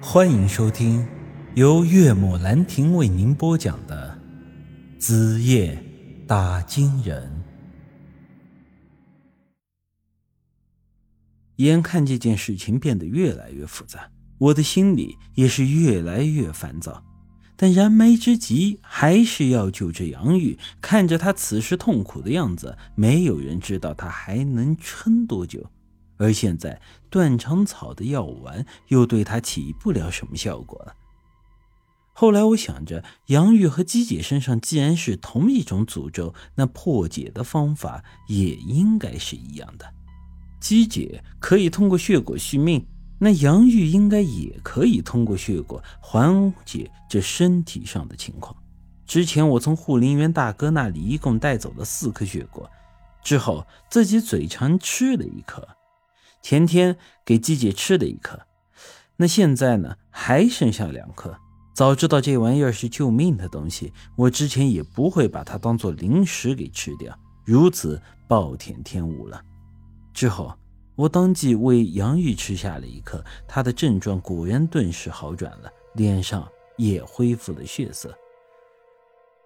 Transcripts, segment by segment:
欢迎收听由岳母兰亭为您播讲的《子夜打金人》。眼看这件事情变得越来越复杂，我的心里也是越来越烦躁。但燃眉之急还是要救治杨玉。看着他此时痛苦的样子，没有人知道他还能撑多久。而现在断肠草的药丸又对他起不了什么效果了。后来我想着，杨玉和姬姐身上既然是同一种诅咒，那破解的方法也应该是一样的。姬姐可以通过血果续命，那杨玉应该也可以通过血果缓解这身体上的情况。之前我从护林员大哥那里一共带走了四颗血果，之后自己嘴馋吃了一颗。前天给姬姐吃的一颗，那现在呢还剩下两颗。早知道这玩意儿是救命的东西，我之前也不会把它当做零食给吃掉，如此暴殄天物了。之后我当即为杨玉吃下了一颗，他的症状果然顿时好转了，脸上也恢复了血色。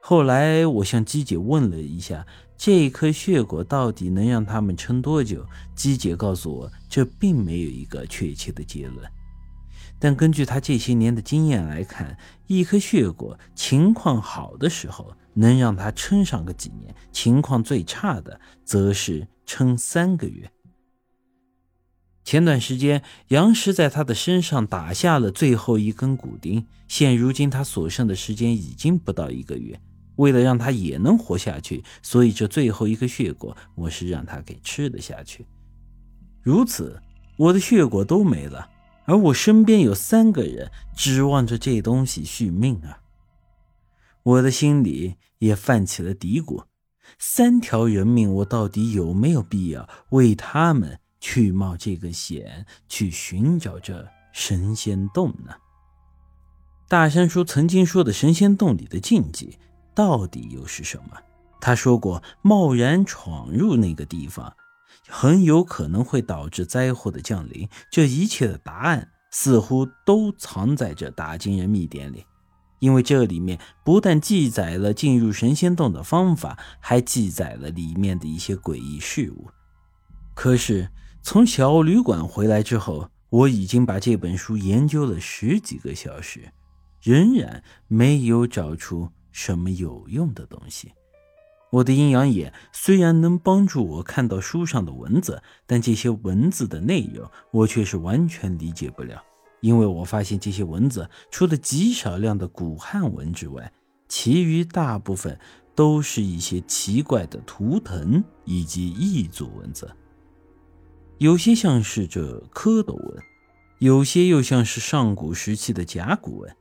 后来我向姬姐问了一下，这一颗血果到底能让他们撑多久？姬姐告诉我，这并没有一个确切的结论。但根据她这些年的经验来看，一颗血果情况好的时候能让她撑上个几年，情况最差的则是撑三个月。前段时间，杨石在他的身上打下了最后一根骨钉，现如今他所剩的时间已经不到一个月。为了让他也能活下去，所以这最后一颗血果，我是让他给吃了下去。如此，我的血果都没了，而我身边有三个人指望着这东西续命啊！我的心里也泛起了嘀咕：三条人命，我到底有没有必要为他们去冒这个险，去寻找这神仙洞呢？大山叔曾经说的神仙洞里的禁忌。到底又是什么？他说过，贸然闯入那个地方，很有可能会导致灾祸的降临。这一切的答案似乎都藏在这打金人秘典里，因为这里面不但记载了进入神仙洞的方法，还记载了里面的一些诡异事物。可是从小旅馆回来之后，我已经把这本书研究了十几个小时，仍然没有找出。什么有用的东西？我的阴阳眼虽然能帮助我看到书上的文字，但这些文字的内容我却是完全理解不了。因为我发现这些文字除了极少量的古汉文之外，其余大部分都是一些奇怪的图腾以及异族文字，有些像是这蝌蚪文，有些又像是上古时期的甲骨文。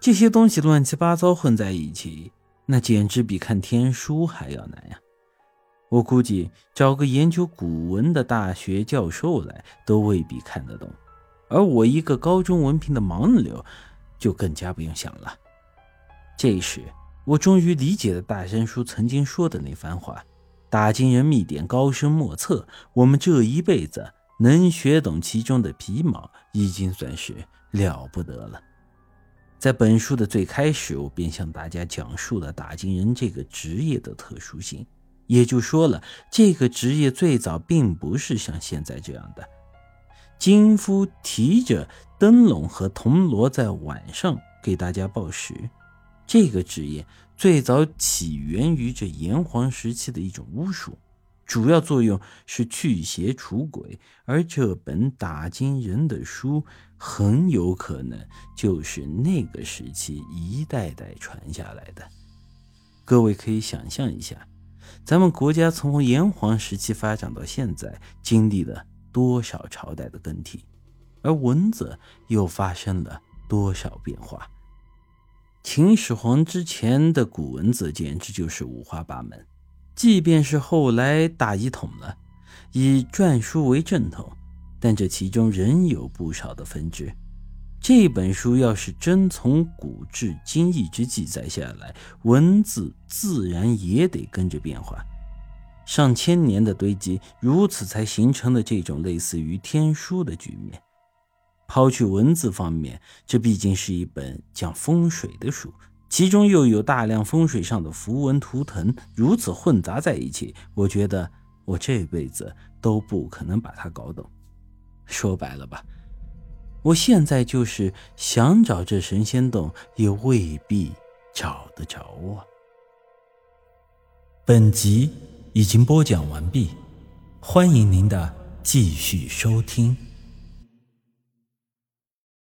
这些东西乱七八糟混在一起，那简直比看天书还要难呀！我估计找个研究古文的大学教授来都未必看得懂，而我一个高中文凭的盲流，就更加不用想了。这时，我终于理解了大山叔曾经说的那番话：打金人秘典高深莫测，我们这一辈子能学懂其中的皮毛，已经算是了不得了。在本书的最开始，我便向大家讲述了打金人这个职业的特殊性，也就说了这个职业最早并不是像现在这样的，金夫提着灯笼和铜锣在晚上给大家报时。这个职业最早起源于这炎黄时期的一种巫术。主要作用是驱邪除鬼，而这本打金人的书很有可能就是那个时期一代代传下来的。各位可以想象一下，咱们国家从炎黄时期发展到现在，经历了多少朝代的更替，而文字又发生了多少变化？秦始皇之前的古文字简直就是五花八门。即便是后来大一统了，以篆书为正统，但这其中仍有不少的分支。这本书要是真从古至今一直记载下来，文字自然也得跟着变化。上千年的堆积，如此才形成了这种类似于天书的局面。抛去文字方面，这毕竟是一本讲风水的书，其中又有大量风水上的符文图腾，如此混杂在一起，我觉得我这辈子都不可能把它搞懂。说白了吧，我现在就是想找这神仙洞，也未必找得着啊。本集已经播讲完毕，欢迎您的继续收听。